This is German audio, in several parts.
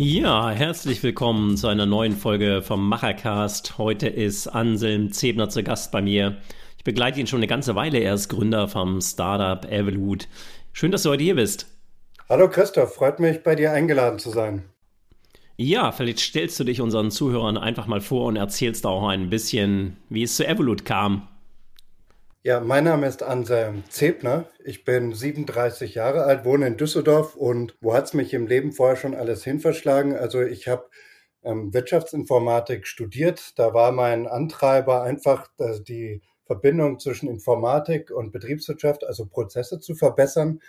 Ja, herzlich willkommen zu einer neuen Folge vom Machercast. Heute ist Anselm Zebner zu Gast bei mir. Ich begleite ihn schon eine ganze Weile. Er ist Gründer vom Startup Evolut. Schön, dass du heute hier bist. Hallo Christoph, freut mich, bei dir eingeladen zu sein. Ja, vielleicht stellst du dich unseren Zuhörern einfach mal vor und erzählst auch ein bisschen, wie es zu Evolut kam. Ja, mein Name ist Anselm Zebner. Ich bin 37 Jahre alt, wohne in Düsseldorf und wo hat es mich im Leben vorher schon alles hin verschlagen? Also ich habe ähm, Wirtschaftsinformatik studiert. Da war mein Antreiber einfach äh, die Verbindung zwischen Informatik und Betriebswirtschaft, also Prozesse zu verbessern.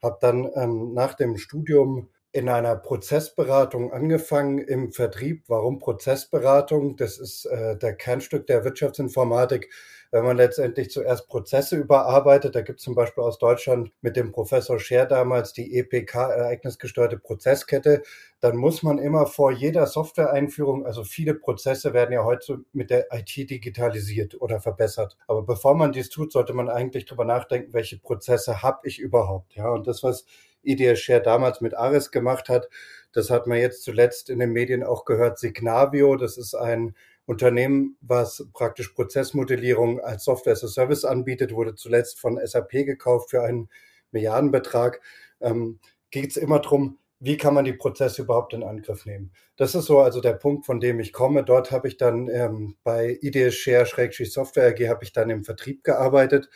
Habe dann ähm, nach dem Studium in einer Prozessberatung angefangen im Vertrieb. Warum Prozessberatung? Das ist äh, der Kernstück der Wirtschaftsinformatik wenn man letztendlich zuerst Prozesse überarbeitet, da gibt es zum Beispiel aus Deutschland mit dem Professor Scher damals die EPK, ereignisgesteuerte Prozesskette, dann muss man immer vor jeder Software-Einführung, also viele Prozesse werden ja heute mit der IT digitalisiert oder verbessert. Aber bevor man dies tut, sollte man eigentlich drüber nachdenken, welche Prozesse habe ich überhaupt. Ja, und das, was IDS Share damals mit Ares gemacht hat, das hat man jetzt zuletzt in den Medien auch gehört. Signavio, das ist ein Unternehmen, was praktisch Prozessmodellierung als Software as a Service anbietet, wurde zuletzt von SAP gekauft für einen Milliardenbetrag. Ähm, Geht es immer darum, wie kann man die Prozesse überhaupt in Angriff nehmen? Das ist so also der Punkt, von dem ich komme. Dort habe ich dann ähm, bei IDS Share Software AG habe ich dann im Vertrieb gearbeitet,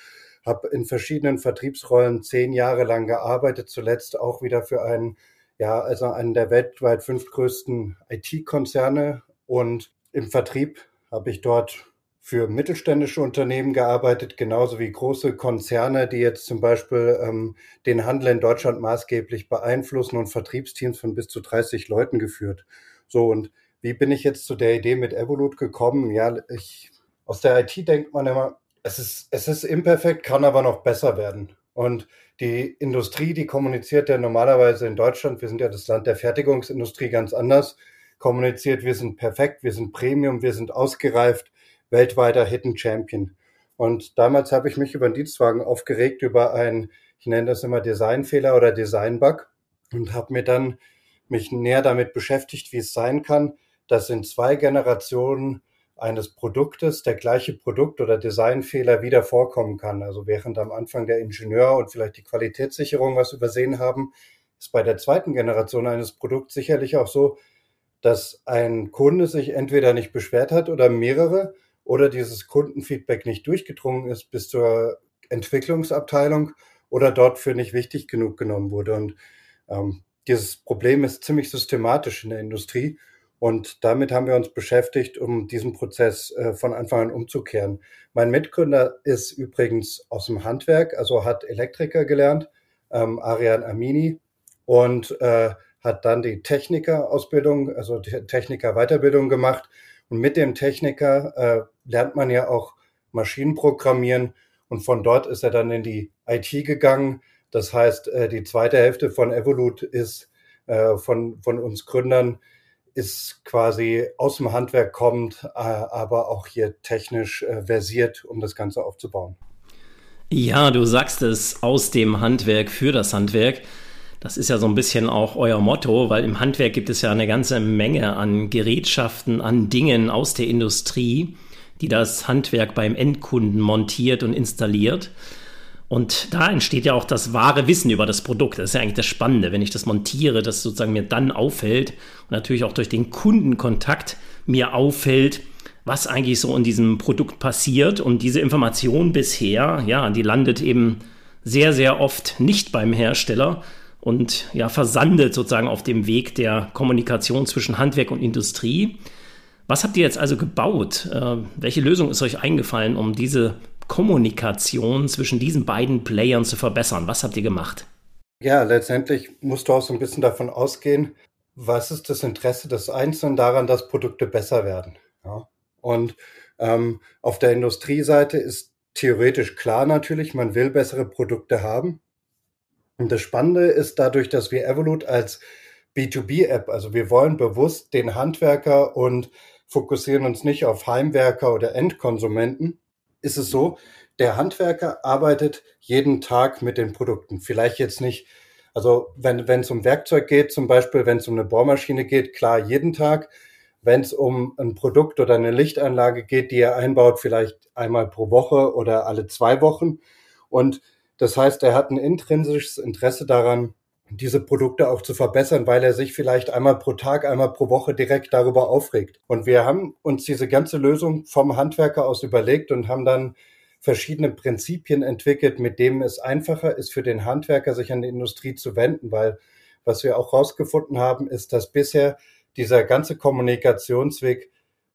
habe in verschiedenen Vertriebsrollen zehn Jahre lang gearbeitet, zuletzt auch wieder für einen, ja, also einen der weltweit fünf größten IT-Konzerne und im Vertrieb habe ich dort für mittelständische Unternehmen gearbeitet, genauso wie große Konzerne, die jetzt zum Beispiel ähm, den Handel in Deutschland maßgeblich beeinflussen und Vertriebsteams von bis zu 30 Leuten geführt. So, und wie bin ich jetzt zu der Idee mit Evolut gekommen? Ja, ich, aus der IT denkt man immer, es ist, es ist imperfekt, kann aber noch besser werden. Und die Industrie, die kommuniziert ja normalerweise in Deutschland, wir sind ja das Land der Fertigungsindustrie ganz anders, kommuniziert, wir sind perfekt, wir sind Premium, wir sind ausgereift, weltweiter Hidden Champion. Und damals habe ich mich über den Dienstwagen aufgeregt, über einen, ich nenne das immer Designfehler oder Designbug und habe mir dann mich näher damit beschäftigt, wie es sein kann, dass in zwei Generationen eines Produktes der gleiche Produkt- oder Designfehler wieder vorkommen kann. Also während am Anfang der Ingenieur und vielleicht die Qualitätssicherung was übersehen haben, ist bei der zweiten Generation eines Produkts sicherlich auch so, dass ein Kunde sich entweder nicht beschwert hat oder mehrere oder dieses Kundenfeedback nicht durchgedrungen ist bis zur Entwicklungsabteilung oder dort für nicht wichtig genug genommen wurde. Und ähm, dieses Problem ist ziemlich systematisch in der Industrie. Und damit haben wir uns beschäftigt, um diesen Prozess äh, von Anfang an umzukehren. Mein Mitgründer ist übrigens aus dem Handwerk, also hat Elektriker gelernt, ähm, Arian Amini. Und äh, hat dann die Techniker-Ausbildung, also Techniker-Weiterbildung gemacht. Und mit dem Techniker äh, lernt man ja auch Maschinenprogrammieren. Und von dort ist er dann in die IT gegangen. Das heißt, äh, die zweite Hälfte von Evolut ist äh, von, von uns Gründern, ist quasi aus dem Handwerk kommt, äh, aber auch hier technisch äh, versiert, um das Ganze aufzubauen. Ja, du sagst es aus dem Handwerk für das Handwerk. Das ist ja so ein bisschen auch euer Motto, weil im Handwerk gibt es ja eine ganze Menge an Gerätschaften, an Dingen aus der Industrie, die das Handwerk beim Endkunden montiert und installiert. Und da entsteht ja auch das wahre Wissen über das Produkt. Das ist ja eigentlich das Spannende, wenn ich das montiere, dass sozusagen mir dann auffällt und natürlich auch durch den Kundenkontakt mir auffällt, was eigentlich so in diesem Produkt passiert. Und diese Information bisher, ja, die landet eben sehr, sehr oft nicht beim Hersteller, und ja, versandet sozusagen auf dem Weg der Kommunikation zwischen Handwerk und Industrie. Was habt ihr jetzt also gebaut? Äh, welche Lösung ist euch eingefallen, um diese Kommunikation zwischen diesen beiden Playern zu verbessern? Was habt ihr gemacht? Ja, letztendlich musst du auch so ein bisschen davon ausgehen, was ist das Interesse des Einzelnen daran, dass Produkte besser werden. Ja? Und ähm, auf der Industrieseite ist theoretisch klar natürlich, man will bessere Produkte haben. Und das Spannende ist dadurch, dass wir Evolut als B2B-App, also wir wollen bewusst den Handwerker und fokussieren uns nicht auf Heimwerker oder Endkonsumenten, ist es so, der Handwerker arbeitet jeden Tag mit den Produkten. Vielleicht jetzt nicht, also wenn wenn es um Werkzeug geht, zum Beispiel, wenn es um eine Bohrmaschine geht, klar jeden Tag. Wenn es um ein Produkt oder eine Lichtanlage geht, die er einbaut, vielleicht einmal pro Woche oder alle zwei Wochen. Und das heißt, er hat ein intrinsisches Interesse daran, diese Produkte auch zu verbessern, weil er sich vielleicht einmal pro Tag, einmal pro Woche direkt darüber aufregt. Und wir haben uns diese ganze Lösung vom Handwerker aus überlegt und haben dann verschiedene Prinzipien entwickelt, mit denen es einfacher ist für den Handwerker, sich an die Industrie zu wenden, weil was wir auch herausgefunden haben, ist, dass bisher dieser ganze Kommunikationsweg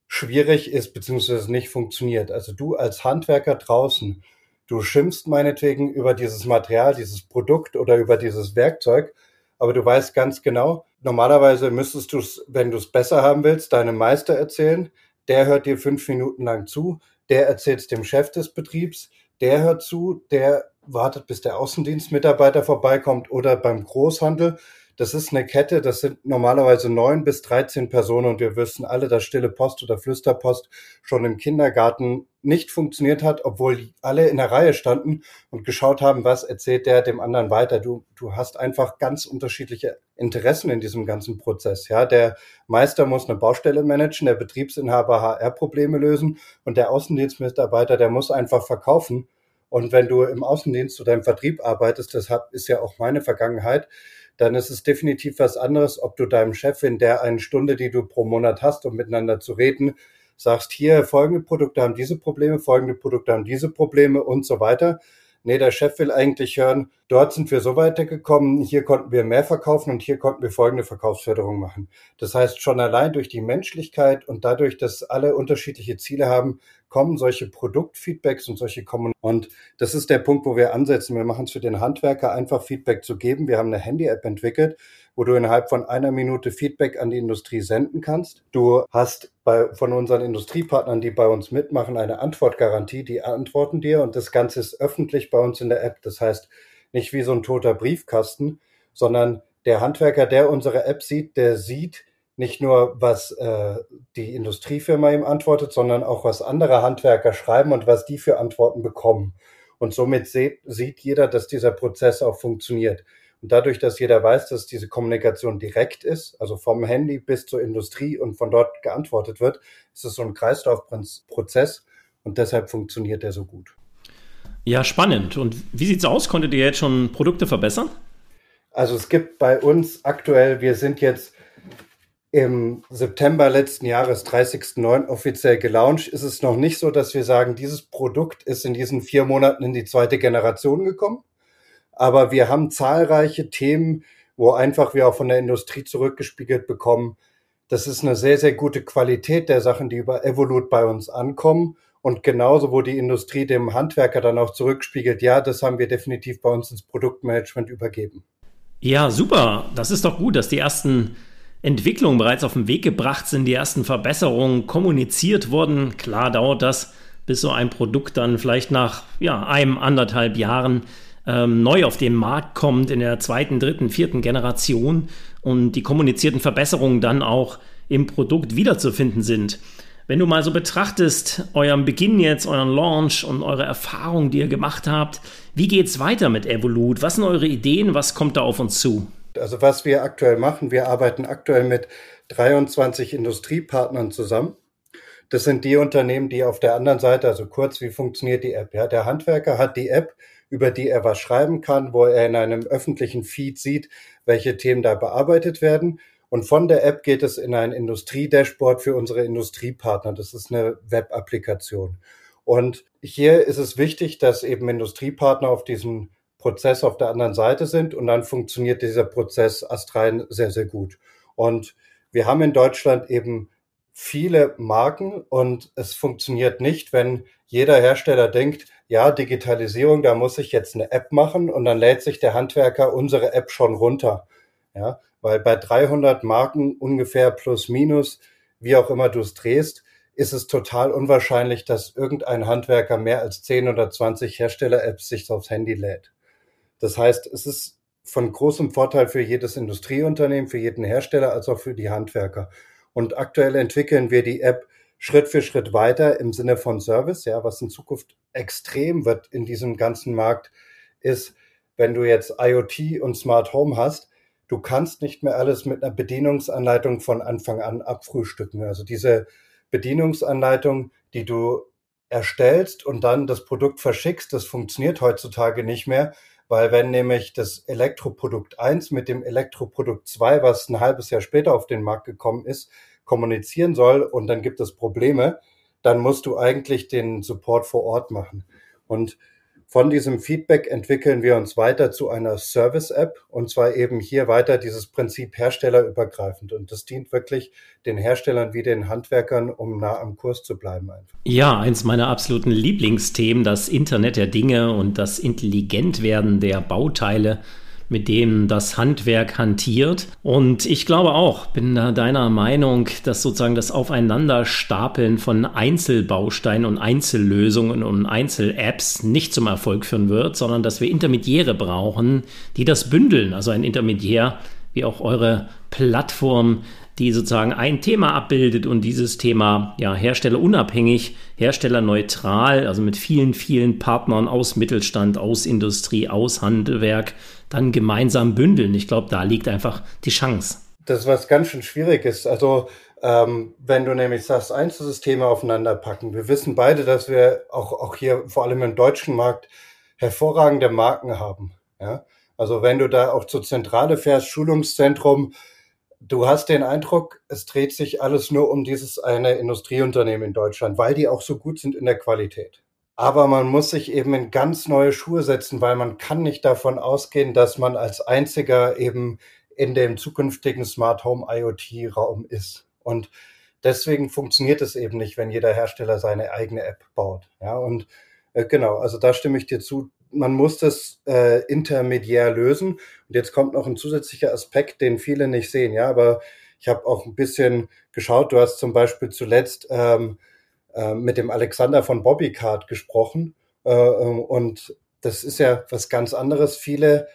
schwierig ist beziehungsweise nicht funktioniert. Also du als Handwerker draußen, du schimpfst meinetwegen über dieses Material, dieses Produkt oder über dieses Werkzeug, aber du weißt ganz genau, normalerweise müsstest du es, wenn du es besser haben willst, deinem Meister erzählen. Der hört dir fünf Minuten lang zu, der erzählt es dem Chef des Betriebs, der hört zu, der wartet, bis der Außendienstmitarbeiter vorbeikommt oder beim Großhandel das ist eine Kette, das sind normalerweise neun bis dreizehn Personen und wir wissen alle, dass Stille Post oder Flüsterpost schon im Kindergarten nicht funktioniert hat, obwohl alle in der Reihe standen und geschaut haben, was erzählt der dem anderen weiter. Du, du hast einfach ganz unterschiedliche Interessen in diesem ganzen Prozess. Ja, der Meister muss eine Baustelle managen, der Betriebsinhaber HR-Probleme lösen und der Außendienstmitarbeiter, der muss einfach verkaufen. Und wenn du im Außendienst oder im Vertrieb arbeitest, das ist ja auch meine Vergangenheit, dann ist es definitiv was anderes, ob du deinem Chef in der einen Stunde, die du pro Monat hast, um miteinander zu reden, sagst, hier folgende Produkte haben diese Probleme, folgende Produkte haben diese Probleme und so weiter. Nee, der Chef will eigentlich hören, dort sind wir so weitergekommen, hier konnten wir mehr verkaufen und hier konnten wir folgende Verkaufsförderung machen. Das heißt, schon allein durch die Menschlichkeit und dadurch, dass alle unterschiedliche Ziele haben, kommen solche Produktfeedbacks und solche Kommun und das ist der Punkt, wo wir ansetzen. Wir machen es für den Handwerker einfach Feedback zu geben. Wir haben eine Handy-App entwickelt, wo du innerhalb von einer Minute Feedback an die Industrie senden kannst. Du hast bei, von unseren Industriepartnern, die bei uns mitmachen, eine Antwortgarantie. Die antworten dir und das Ganze ist öffentlich bei uns in der App. Das heißt, nicht wie so ein toter Briefkasten, sondern der Handwerker, der unsere App sieht, der sieht nicht nur, was äh, die Industriefirma ihm antwortet, sondern auch, was andere Handwerker schreiben und was die für Antworten bekommen. Und somit sieht, sieht jeder, dass dieser Prozess auch funktioniert. Und dadurch, dass jeder weiß, dass diese Kommunikation direkt ist, also vom Handy bis zur Industrie und von dort geantwortet wird, ist es so ein Kreislaufprozess und deshalb funktioniert er so gut. Ja, spannend. Und wie sieht's aus? Konntet ihr jetzt schon Produkte verbessern? Also es gibt bei uns aktuell, wir sind jetzt im September letzten Jahres, 30.09. offiziell gelauncht, ist es noch nicht so, dass wir sagen, dieses Produkt ist in diesen vier Monaten in die zweite Generation gekommen. Aber wir haben zahlreiche Themen, wo einfach wir auch von der Industrie zurückgespiegelt bekommen. Das ist eine sehr, sehr gute Qualität der Sachen, die über Evolut bei uns ankommen. Und genauso, wo die Industrie dem Handwerker dann auch zurückspiegelt, ja, das haben wir definitiv bei uns ins Produktmanagement übergeben. Ja, super. Das ist doch gut, dass die ersten Entwicklungen bereits auf den Weg gebracht sind, die ersten Verbesserungen kommuniziert wurden. Klar dauert das, bis so ein Produkt dann vielleicht nach ja, einem, anderthalb Jahren ähm, neu auf den Markt kommt in der zweiten, dritten, vierten Generation und die kommunizierten Verbesserungen dann auch im Produkt wiederzufinden sind. Wenn du mal so betrachtest, euren Beginn jetzt, euren Launch und eure Erfahrungen, die ihr gemacht habt, wie geht es weiter mit Evolut? Was sind eure Ideen? Was kommt da auf uns zu? Also was wir aktuell machen, wir arbeiten aktuell mit 23 Industriepartnern zusammen. Das sind die Unternehmen, die auf der anderen Seite, also kurz, wie funktioniert die App? Ja, der Handwerker hat die App, über die er was schreiben kann, wo er in einem öffentlichen Feed sieht, welche Themen da bearbeitet werden. Und von der App geht es in ein Industriedashboard für unsere Industriepartner. Das ist eine Web-Applikation. Und hier ist es wichtig, dass eben Industriepartner auf diesem Prozess auf der anderen Seite sind und dann funktioniert dieser Prozess astrein sehr, sehr gut. Und wir haben in Deutschland eben viele Marken und es funktioniert nicht, wenn jeder Hersteller denkt, ja, Digitalisierung, da muss ich jetzt eine App machen und dann lädt sich der Handwerker unsere App schon runter. Ja, weil bei 300 Marken ungefähr plus minus, wie auch immer du es drehst, ist es total unwahrscheinlich, dass irgendein Handwerker mehr als 10 oder 20 Hersteller-Apps sich aufs Handy lädt. Das heißt, es ist von großem Vorteil für jedes Industrieunternehmen, für jeden Hersteller, als auch für die Handwerker. Und aktuell entwickeln wir die App Schritt für Schritt weiter im Sinne von Service. Ja, was in Zukunft extrem wird in diesem ganzen Markt ist, wenn du jetzt IoT und Smart Home hast, du kannst nicht mehr alles mit einer Bedienungsanleitung von Anfang an abfrühstücken. Also diese Bedienungsanleitung, die du erstellst und dann das Produkt verschickst, das funktioniert heutzutage nicht mehr, weil wenn nämlich das Elektroprodukt 1 mit dem Elektroprodukt 2, was ein halbes Jahr später auf den Markt gekommen ist, kommunizieren soll und dann gibt es Probleme, dann musst du eigentlich den Support vor Ort machen. Und von diesem Feedback entwickeln wir uns weiter zu einer Service-App und zwar eben hier weiter dieses Prinzip herstellerübergreifend. Und das dient wirklich den Herstellern wie den Handwerkern, um nah am Kurs zu bleiben. Einfach. Ja, eins meiner absoluten Lieblingsthemen, das Internet der Dinge und das Intelligentwerden der Bauteile mit dem das Handwerk hantiert. Und ich glaube auch, bin da deiner Meinung, dass sozusagen das Aufeinanderstapeln von Einzelbausteinen und Einzellösungen und Einzel-Apps nicht zum Erfolg führen wird, sondern dass wir Intermediäre brauchen, die das bündeln. Also ein Intermediär, wie auch eure Plattform, die sozusagen ein Thema abbildet und dieses Thema ja herstellerunabhängig, herstellerneutral, also mit vielen, vielen Partnern aus Mittelstand, aus Industrie, aus Handwerk dann gemeinsam bündeln. Ich glaube, da liegt einfach die Chance. Das was ganz schön schwierig ist. Also ähm, wenn du nämlich sagst, Einzelsysteme aufeinander packen. Wir wissen beide, dass wir auch, auch hier vor allem im deutschen Markt hervorragende Marken haben. Ja? Also wenn du da auch zur Zentrale fährst, Schulungszentrum, du hast den Eindruck, es dreht sich alles nur um dieses eine Industrieunternehmen in Deutschland, weil die auch so gut sind in der Qualität. Aber man muss sich eben in ganz neue Schuhe setzen, weil man kann nicht davon ausgehen, dass man als einziger eben in dem zukünftigen Smart Home IoT Raum ist. Und deswegen funktioniert es eben nicht, wenn jeder Hersteller seine eigene App baut. Ja, und äh, genau, also da stimme ich dir zu. Man muss das äh, intermediär lösen. Und jetzt kommt noch ein zusätzlicher Aspekt, den viele nicht sehen. Ja, aber ich habe auch ein bisschen geschaut. Du hast zum Beispiel zuletzt ähm, äh, mit dem Alexander von Bobbycard gesprochen. Äh, ähm, und das ist ja was ganz anderes. Viele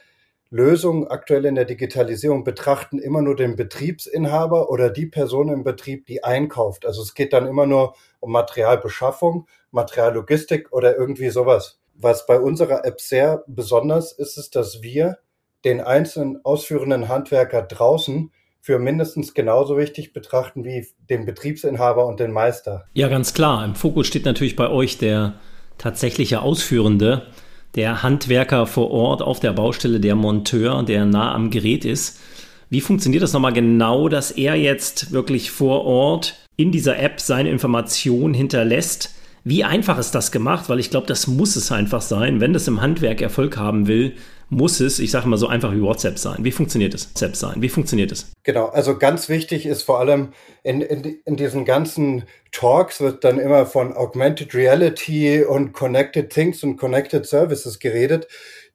Lösungen aktuell in der Digitalisierung betrachten immer nur den Betriebsinhaber oder die Person im Betrieb, die einkauft. Also es geht dann immer nur um Materialbeschaffung, Materiallogistik oder irgendwie sowas. Was bei unserer App sehr besonders ist, ist, dass wir den einzelnen ausführenden Handwerker draußen für mindestens genauso wichtig betrachten wie den Betriebsinhaber und den Meister. Ja, ganz klar. Im Fokus steht natürlich bei euch der tatsächliche Ausführende, der Handwerker vor Ort auf der Baustelle, der Monteur, der nah am Gerät ist. Wie funktioniert das nochmal genau, dass er jetzt wirklich vor Ort in dieser App seine Information hinterlässt? Wie einfach ist das gemacht? Weil ich glaube, das muss es einfach sein. Wenn das im Handwerk Erfolg haben will, muss es, ich sage mal so einfach wie WhatsApp sein. Wie funktioniert es? WhatsApp sein. Wie funktioniert es? Genau, also ganz wichtig ist vor allem in, in, in diesen ganzen Talks wird dann immer von Augmented Reality und Connected Things und Connected Services geredet.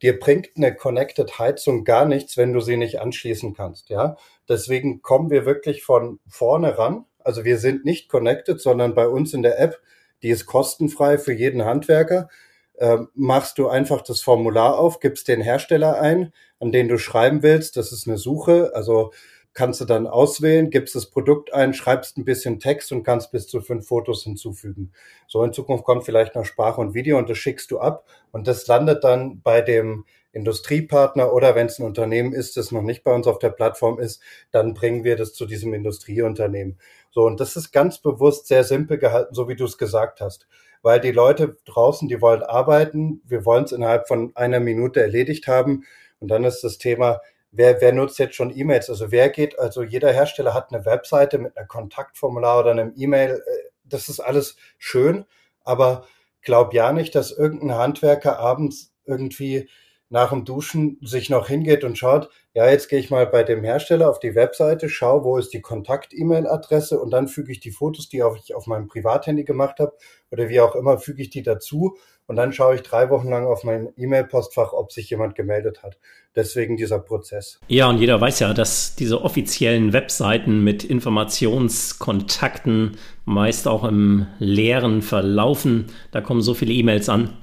Dir bringt eine Connected Heizung gar nichts, wenn du sie nicht anschließen kannst. Ja, deswegen kommen wir wirklich von vorne ran. Also wir sind nicht connected, sondern bei uns in der App, die ist kostenfrei für jeden Handwerker äh, machst du einfach das Formular auf, gibst den Hersteller ein, an den du schreiben willst. Das ist eine Suche. Also kannst du dann auswählen, gibst das Produkt ein, schreibst ein bisschen Text und kannst bis zu fünf Fotos hinzufügen. So in Zukunft kommt vielleicht noch Sprache und Video und das schickst du ab und das landet dann bei dem Industriepartner oder wenn es ein Unternehmen ist, das noch nicht bei uns auf der Plattform ist, dann bringen wir das zu diesem Industrieunternehmen. So und das ist ganz bewusst sehr simpel gehalten, so wie du es gesagt hast weil die Leute draußen, die wollen arbeiten. Wir wollen es innerhalb von einer Minute erledigt haben. Und dann ist das Thema, wer, wer nutzt jetzt schon E-Mails? Also wer geht, also jeder Hersteller hat eine Webseite mit einem Kontaktformular oder einem E-Mail. Äh, das ist alles schön, aber glaub ja nicht, dass irgendein Handwerker abends irgendwie nach dem Duschen sich noch hingeht und schaut, ja, jetzt gehe ich mal bei dem Hersteller auf die Webseite, schaue, wo ist die Kontakt-E-Mail-Adresse und dann füge ich die Fotos, die ich auf meinem Privathandy gemacht habe oder wie auch immer, füge ich die dazu und dann schaue ich drei Wochen lang auf mein E-Mail-Postfach, ob sich jemand gemeldet hat. Deswegen dieser Prozess. Ja, und jeder weiß ja, dass diese offiziellen Webseiten mit Informationskontakten meist auch im Leeren verlaufen. Da kommen so viele E-Mails an.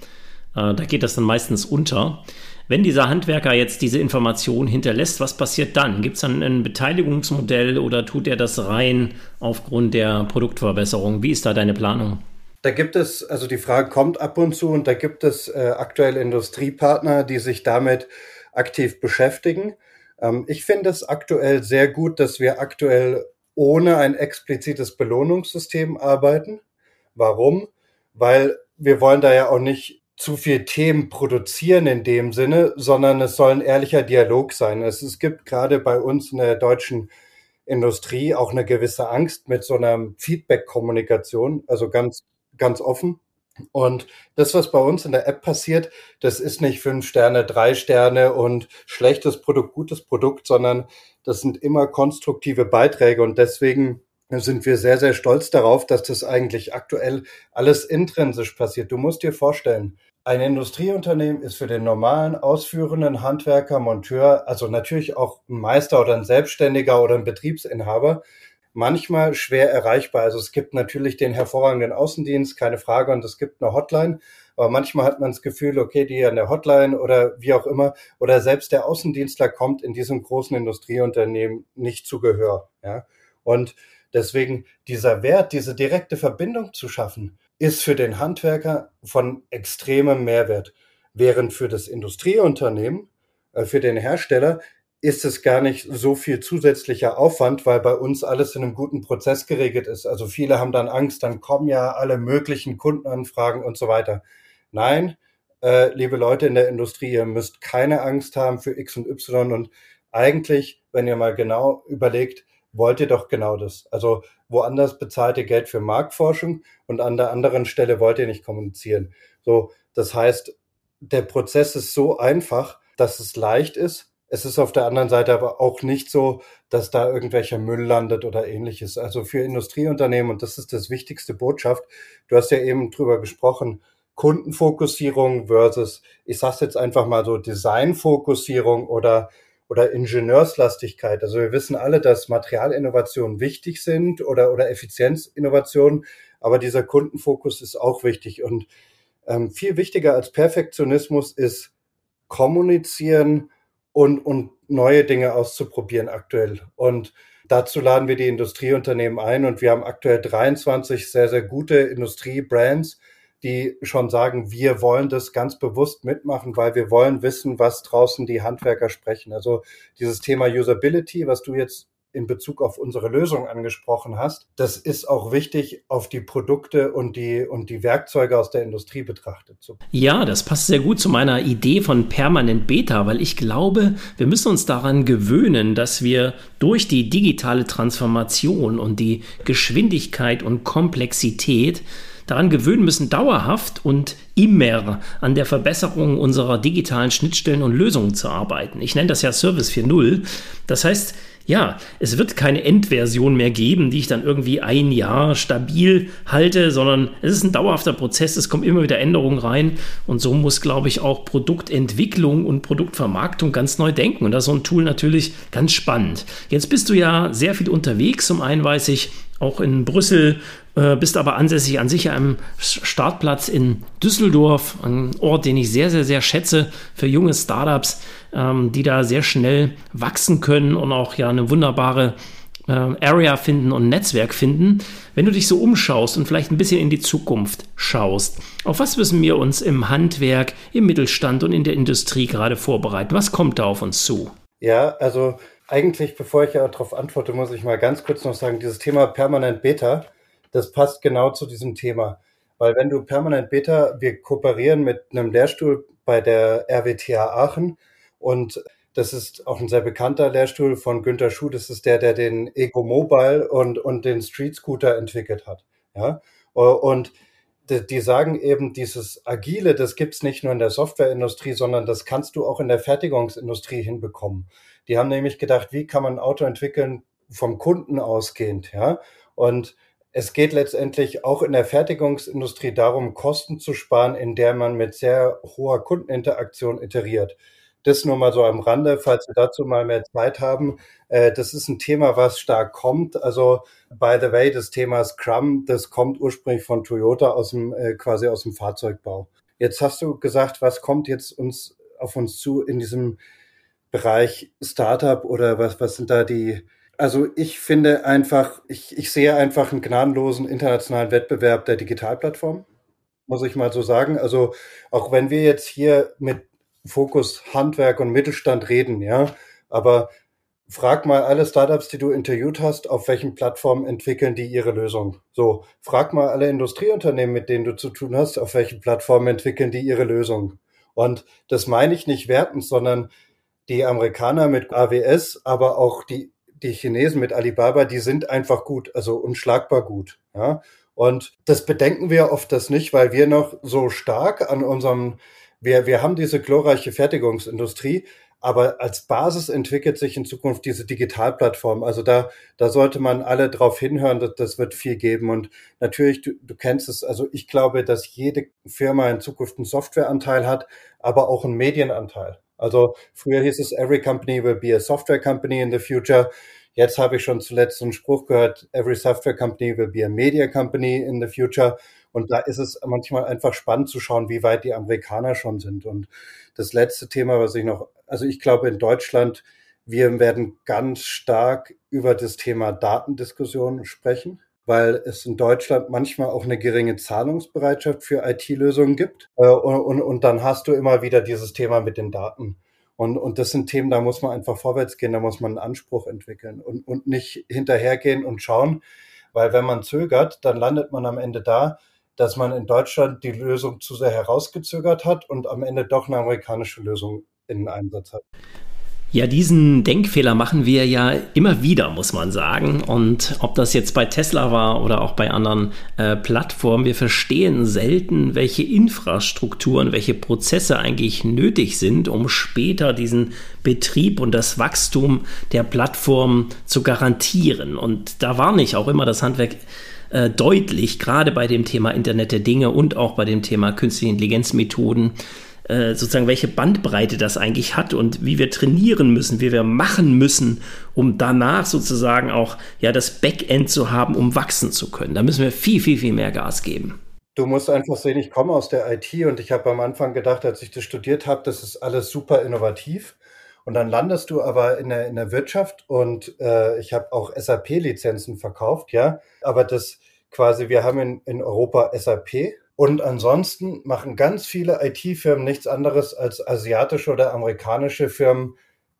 Äh, da geht das dann meistens unter. Wenn dieser Handwerker jetzt diese Information hinterlässt, was passiert dann? Gibt es dann ein Beteiligungsmodell oder tut er das rein aufgrund der Produktverbesserung? Wie ist da deine Planung? Da gibt es, also die Frage kommt ab und zu und da gibt es äh, aktuell Industriepartner, die sich damit aktiv beschäftigen. Ähm, ich finde es aktuell sehr gut, dass wir aktuell ohne ein explizites Belohnungssystem arbeiten. Warum? Weil wir wollen da ja auch nicht zu viel Themen produzieren in dem Sinne, sondern es soll ein ehrlicher Dialog sein. Es, es gibt gerade bei uns in der deutschen Industrie auch eine gewisse Angst mit so einer Feedback-Kommunikation, also ganz, ganz offen. Und das, was bei uns in der App passiert, das ist nicht fünf Sterne, drei Sterne und schlechtes Produkt, gutes Produkt, sondern das sind immer konstruktive Beiträge und deswegen sind wir sehr, sehr stolz darauf, dass das eigentlich aktuell alles intrinsisch passiert. Du musst dir vorstellen, ein Industrieunternehmen ist für den normalen ausführenden Handwerker, Monteur, also natürlich auch ein Meister oder ein Selbstständiger oder ein Betriebsinhaber, manchmal schwer erreichbar. Also es gibt natürlich den hervorragenden Außendienst, keine Frage, und es gibt eine Hotline. Aber manchmal hat man das Gefühl, okay, die an der Hotline oder wie auch immer, oder selbst der Außendienstler kommt in diesem großen Industrieunternehmen nicht zu Gehör. Ja? Und deswegen dieser Wert, diese direkte Verbindung zu schaffen, ist für den Handwerker von extremem Mehrwert. Während für das Industrieunternehmen, äh, für den Hersteller, ist es gar nicht so viel zusätzlicher Aufwand, weil bei uns alles in einem guten Prozess geregelt ist. Also viele haben dann Angst, dann kommen ja alle möglichen Kundenanfragen und so weiter. Nein, äh, liebe Leute in der Industrie, ihr müsst keine Angst haben für X und Y und eigentlich, wenn ihr mal genau überlegt, wollt ihr doch genau das. Also woanders bezahlt ihr Geld für Marktforschung und an der anderen Stelle wollt ihr nicht kommunizieren. So, das heißt, der Prozess ist so einfach, dass es leicht ist. Es ist auf der anderen Seite aber auch nicht so, dass da irgendwelcher Müll landet oder ähnliches. Also für Industrieunternehmen, und das ist das wichtigste Botschaft, du hast ja eben drüber gesprochen, Kundenfokussierung versus, ich sag's jetzt einfach mal so, Designfokussierung oder oder Ingenieurslastigkeit. Also wir wissen alle, dass Materialinnovationen wichtig sind oder, oder Effizienzinnovationen, aber dieser Kundenfokus ist auch wichtig. Und ähm, viel wichtiger als Perfektionismus ist kommunizieren und, und neue Dinge auszuprobieren aktuell. Und dazu laden wir die Industrieunternehmen ein und wir haben aktuell 23 sehr, sehr gute Industriebrands, die schon sagen, wir wollen das ganz bewusst mitmachen, weil wir wollen wissen, was draußen die Handwerker sprechen. Also dieses Thema Usability, was du jetzt in Bezug auf unsere Lösung angesprochen hast, das ist auch wichtig, auf die Produkte und die, und die Werkzeuge aus der Industrie betrachtet zu. Ja, das passt sehr gut zu meiner Idee von Permanent Beta, weil ich glaube, wir müssen uns daran gewöhnen, dass wir durch die digitale Transformation und die Geschwindigkeit und Komplexität daran gewöhnen müssen, dauerhaft und immer an der Verbesserung unserer digitalen Schnittstellen und Lösungen zu arbeiten. Ich nenne das ja Service 4.0. Das heißt, ja, es wird keine Endversion mehr geben, die ich dann irgendwie ein Jahr stabil halte, sondern es ist ein dauerhafter Prozess, es kommen immer wieder Änderungen rein und so muss, glaube ich, auch Produktentwicklung und Produktvermarktung ganz neu denken und das ist so ein Tool natürlich ganz spannend. Jetzt bist du ja sehr viel unterwegs, zum einen weiß ich, auch in Brüssel, äh, bist aber ansässig an sich am Startplatz in Düsseldorf, ein Ort, den ich sehr, sehr, sehr schätze für junge Startups, ähm, die da sehr schnell wachsen können und auch ja eine wunderbare äh, Area finden und Netzwerk finden. Wenn du dich so umschaust und vielleicht ein bisschen in die Zukunft schaust, auf was müssen wir uns im Handwerk, im Mittelstand und in der Industrie gerade vorbereiten? Was kommt da auf uns zu? Ja, also eigentlich, bevor ich ja darauf antworte, muss ich mal ganz kurz noch sagen, dieses Thema Permanent Beta, das passt genau zu diesem Thema. Weil wenn du Permanent Beta, wir kooperieren mit einem Lehrstuhl bei der RWTH Aachen und das ist auch ein sehr bekannter Lehrstuhl von Günter Schuh. Das ist der, der den Ego Mobile und, und den Street Scooter entwickelt hat. Ja. Und die, die sagen eben, dieses Agile, das gibt's nicht nur in der Softwareindustrie, sondern das kannst du auch in der Fertigungsindustrie hinbekommen. Die haben nämlich gedacht, wie kann man ein Auto entwickeln vom Kunden ausgehend, ja? Und es geht letztendlich auch in der Fertigungsindustrie darum, Kosten zu sparen, in der man mit sehr hoher Kundeninteraktion iteriert. Das nur mal so am Rande, falls wir dazu mal mehr Zeit haben. Äh, das ist ein Thema, was stark kommt. Also, by the way, das Thema Scrum, das kommt ursprünglich von Toyota aus dem, äh, quasi aus dem Fahrzeugbau. Jetzt hast du gesagt, was kommt jetzt uns auf uns zu in diesem Bereich Startup oder was, was sind da die, also ich finde einfach, ich, ich sehe einfach einen gnadenlosen internationalen Wettbewerb der Digitalplattform, muss ich mal so sagen. Also auch wenn wir jetzt hier mit Fokus Handwerk und Mittelstand reden, ja. Aber frag mal alle Startups, die du interviewt hast, auf welchen Plattformen entwickeln die ihre Lösung. So, frag mal alle Industrieunternehmen, mit denen du zu tun hast, auf welchen Plattformen entwickeln die ihre Lösung. Und das meine ich nicht wertend, sondern die Amerikaner mit AWS, aber auch die, die Chinesen mit Alibaba, die sind einfach gut, also unschlagbar gut. Ja. Und das bedenken wir oft das nicht, weil wir noch so stark an unserem wir, wir haben diese glorreiche Fertigungsindustrie, aber als Basis entwickelt sich in Zukunft diese Digitalplattform. Also da, da sollte man alle drauf hinhören, dass das wird viel geben. Und natürlich, du, du kennst es, also ich glaube, dass jede Firma in Zukunft einen Softwareanteil hat, aber auch einen Medienanteil. Also früher hieß es, every company will be a software company in the future. Jetzt habe ich schon zuletzt einen Spruch gehört, every software company will be a media company in the future. Und da ist es manchmal einfach spannend zu schauen, wie weit die Amerikaner schon sind. Und das letzte Thema, was ich noch, also ich glaube in Deutschland, wir werden ganz stark über das Thema Datendiskussion sprechen, weil es in Deutschland manchmal auch eine geringe Zahlungsbereitschaft für IT-Lösungen gibt. Äh, und, und, und dann hast du immer wieder dieses Thema mit den Daten. Und, und das sind Themen, da muss man einfach vorwärts gehen, da muss man einen Anspruch entwickeln und, und nicht hinterhergehen und schauen, weil wenn man zögert, dann landet man am Ende da, dass man in Deutschland die Lösung zu sehr herausgezögert hat und am Ende doch eine amerikanische Lösung in Einsatz hat. Ja, diesen Denkfehler machen wir ja immer wieder, muss man sagen. Und ob das jetzt bei Tesla war oder auch bei anderen äh, Plattformen, wir verstehen selten, welche Infrastrukturen, welche Prozesse eigentlich nötig sind, um später diesen Betrieb und das Wachstum der Plattform zu garantieren. Und da warne ich auch immer das Handwerk äh, deutlich, gerade bei dem Thema Internet der Dinge und auch bei dem Thema künstliche Intelligenzmethoden, äh, sozusagen welche Bandbreite das eigentlich hat und wie wir trainieren müssen, wie wir machen müssen, um danach sozusagen auch ja das Backend zu haben, um wachsen zu können. Da müssen wir viel, viel, viel mehr Gas geben. Du musst einfach sehen, ich komme aus der IT und ich habe am Anfang gedacht, als ich das studiert habe, das ist alles super innovativ. Und dann landest du aber in der, in der Wirtschaft und äh, ich habe auch SAP-Lizenzen verkauft, ja. Aber das quasi, wir haben in, in Europa SAP und ansonsten machen ganz viele IT-Firmen nichts anderes als asiatische oder amerikanische Firmen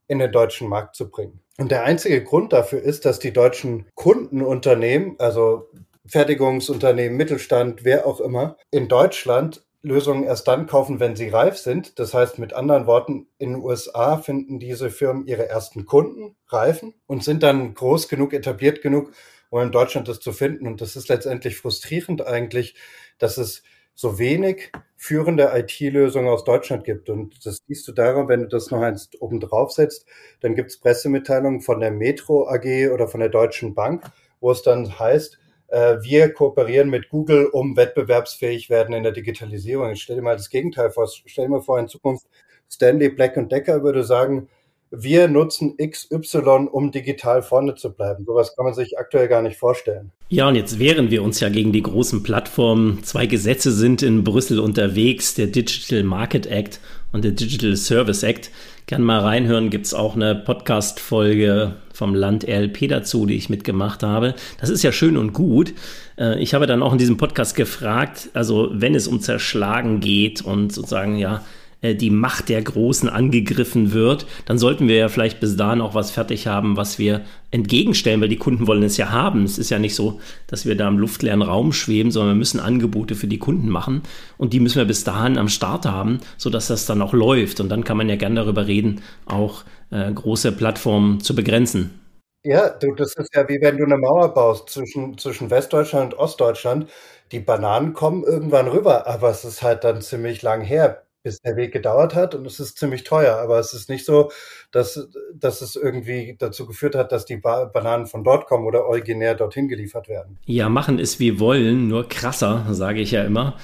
in den deutschen Markt zu bringen. Und der einzige Grund dafür ist, dass die deutschen Kundenunternehmen, also Fertigungsunternehmen, Mittelstand, wer auch immer, in Deutschland Lösungen erst dann kaufen, wenn sie reif sind. Das heißt mit anderen Worten, in den USA finden diese Firmen ihre ersten Kunden, reifen und sind dann groß genug, etabliert genug, um in Deutschland das zu finden. Und das ist letztendlich frustrierend eigentlich, dass es so wenig führende IT-Lösungen aus Deutschland gibt. Und das siehst du daran, wenn du das noch eins oben drauf setzt, dann gibt es Pressemitteilungen von der Metro AG oder von der Deutschen Bank, wo es dann heißt, äh, wir kooperieren mit Google, um wettbewerbsfähig werden in der Digitalisierung. Ich stell dir mal das Gegenteil vor. Stell dir mal vor, in Zukunft Stanley Black Decker würde sagen, wir nutzen XY, um digital vorne zu bleiben. Sowas kann man sich aktuell gar nicht vorstellen. Ja, und jetzt wehren wir uns ja gegen die großen Plattformen. Zwei Gesetze sind in Brüssel unterwegs, der Digital Market Act und der Digital Service Act. Kann mal reinhören, gibt es auch eine Podcast-Folge vom Land RLP dazu, die ich mitgemacht habe. Das ist ja schön und gut. Äh, ich habe dann auch in diesem Podcast gefragt, also wenn es um Zerschlagen geht und sozusagen ja äh, die Macht der Großen angegriffen wird, dann sollten wir ja vielleicht bis dahin auch was fertig haben, was wir entgegenstellen, weil die Kunden wollen es ja haben. Es ist ja nicht so, dass wir da im luftleeren Raum schweben, sondern wir müssen Angebote für die Kunden machen und die müssen wir bis dahin am Start haben, sodass das dann auch läuft. Und dann kann man ja gern darüber reden, auch äh, große Plattformen zu begrenzen. Ja, du, das ist ja wie wenn du eine Mauer baust zwischen, zwischen Westdeutschland und Ostdeutschland. Die Bananen kommen irgendwann rüber, aber es ist halt dann ziemlich lang her, bis der Weg gedauert hat und es ist ziemlich teuer. Aber es ist nicht so, dass, dass es irgendwie dazu geführt hat, dass die ba Bananen von dort kommen oder originär dorthin geliefert werden. Ja, machen es wie wollen, nur krasser, sage ich ja immer.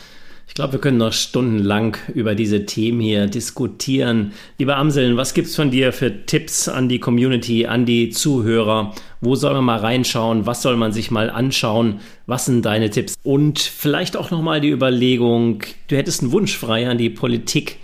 Ich glaube, wir können noch stundenlang über diese Themen hier diskutieren. Lieber Amseln, was gibt's von dir für Tipps an die Community, an die Zuhörer? Wo soll man mal reinschauen? Was soll man sich mal anschauen? Was sind deine Tipps? Und vielleicht auch noch mal die Überlegung, du hättest einen Wunsch frei an die Politik.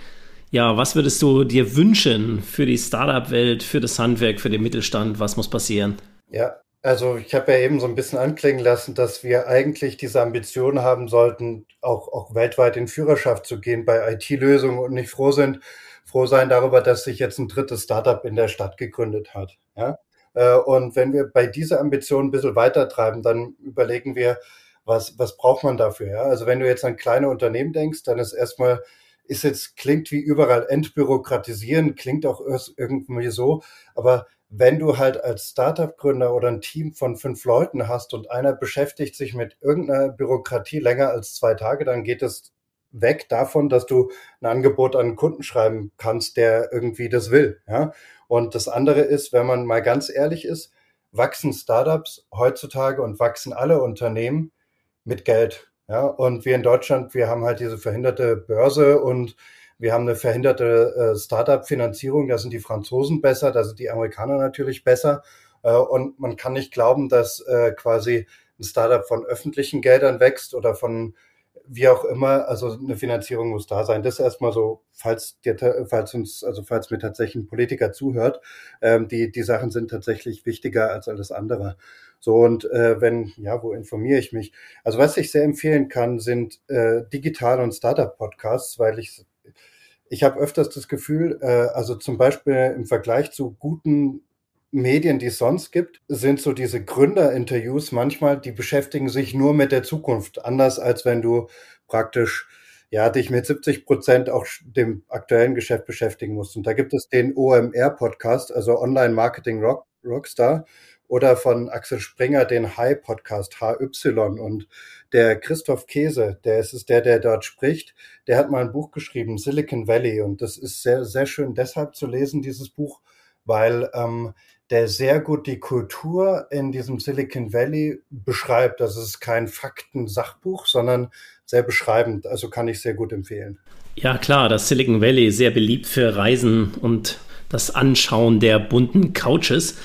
Ja, was würdest du dir wünschen für die Startup-Welt, für das Handwerk, für den Mittelstand? Was muss passieren? Ja, also ich habe ja eben so ein bisschen anklingen lassen, dass wir eigentlich diese Ambition haben sollten, auch, auch weltweit in Führerschaft zu gehen bei IT-Lösungen und nicht froh sind, froh sein darüber, dass sich jetzt ein drittes Startup in der Stadt gegründet hat. Ja? Äh, und wenn wir bei dieser Ambition ein bisschen weiter treiben, dann überlegen wir, was, was braucht man dafür? Ja? Also wenn du jetzt an kleine Unternehmen denkst, dann ist erstmal, ist jetzt, klingt wie überall entbürokratisieren, klingt auch irgendwie so, aber wenn du halt als Startup-Gründer oder ein Team von fünf Leuten hast und einer beschäftigt sich mit irgendeiner Bürokratie länger als zwei Tage, dann geht es weg davon, dass du ein Angebot an einen Kunden schreiben kannst, der irgendwie das will. Ja? Und das andere ist, wenn man mal ganz ehrlich ist, wachsen Startups heutzutage und wachsen alle Unternehmen mit Geld. Ja? Und wir in Deutschland, wir haben halt diese verhinderte Börse und wir haben eine verhinderte äh, Startup-Finanzierung, da sind die Franzosen besser, da sind die Amerikaner natürlich besser. Äh, und man kann nicht glauben, dass äh, quasi ein Startup von öffentlichen Geldern wächst oder von wie auch immer, also eine Finanzierung muss da sein. Das erstmal so, falls dir, falls uns, also falls mir tatsächlich ein Politiker zuhört, ähm, die, die Sachen sind tatsächlich wichtiger als alles andere. So, und äh, wenn, ja, wo informiere ich mich? Also was ich sehr empfehlen kann, sind äh, digitale und Startup-Podcasts, weil ich ich habe öfters das Gefühl, äh, also zum Beispiel im Vergleich zu guten Medien, die es sonst gibt, sind so diese Gründerinterviews manchmal, die beschäftigen sich nur mit der Zukunft, anders als wenn du praktisch ja, dich mit 70 Prozent auch dem aktuellen Geschäft beschäftigen musst. Und da gibt es den OMR-Podcast, also Online Marketing Rock, Rockstar oder von Axel Springer den High Podcast HY und der Christoph Käse, der ist es der, der dort spricht, der hat mal ein Buch geschrieben, Silicon Valley und das ist sehr, sehr schön deshalb zu lesen, dieses Buch, weil ähm, der sehr gut die Kultur in diesem Silicon Valley beschreibt. Das ist kein Fakten-Sachbuch, sondern sehr beschreibend. Also kann ich sehr gut empfehlen. Ja, klar, das Silicon Valley ist sehr beliebt für Reisen und das Anschauen der bunten Couches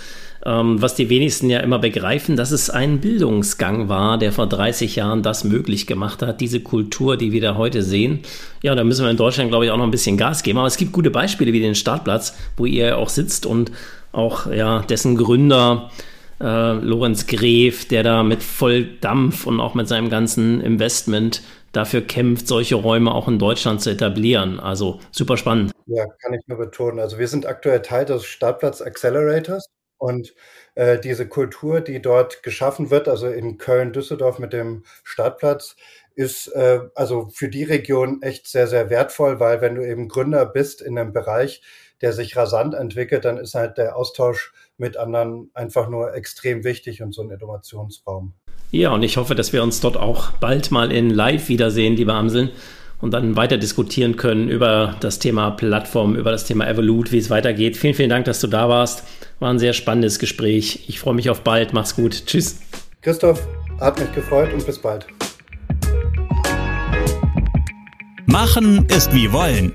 ähm, was die wenigsten ja immer begreifen, dass es ein Bildungsgang war, der vor 30 Jahren das möglich gemacht hat, diese Kultur, die wir da heute sehen. Ja, da müssen wir in Deutschland, glaube ich, auch noch ein bisschen Gas geben. Aber es gibt gute Beispiele wie den Startplatz, wo ihr auch sitzt und auch ja, dessen Gründer äh, Lorenz Gref, der da mit Volldampf und auch mit seinem ganzen Investment dafür kämpft, solche Räume auch in Deutschland zu etablieren. Also super spannend. Ja, kann ich nur betonen. Also wir sind aktuell Teil des Startplatz Accelerators. Und äh, diese Kultur, die dort geschaffen wird, also in Köln, Düsseldorf mit dem Startplatz, ist äh, also für die Region echt sehr, sehr wertvoll, weil wenn du eben Gründer bist in einem Bereich, der sich rasant entwickelt, dann ist halt der Austausch mit anderen einfach nur extrem wichtig und so ein Innovationsraum. Ja, und ich hoffe, dass wir uns dort auch bald mal in Live wiedersehen, liebe Amseln und dann weiter diskutieren können über das Thema Plattform, über das Thema Evolut, wie es weitergeht. Vielen, vielen Dank, dass du da warst. War ein sehr spannendes Gespräch. Ich freue mich auf bald. Mach's gut. Tschüss. Christoph, hat mich gefreut und bis bald. Machen ist wie wollen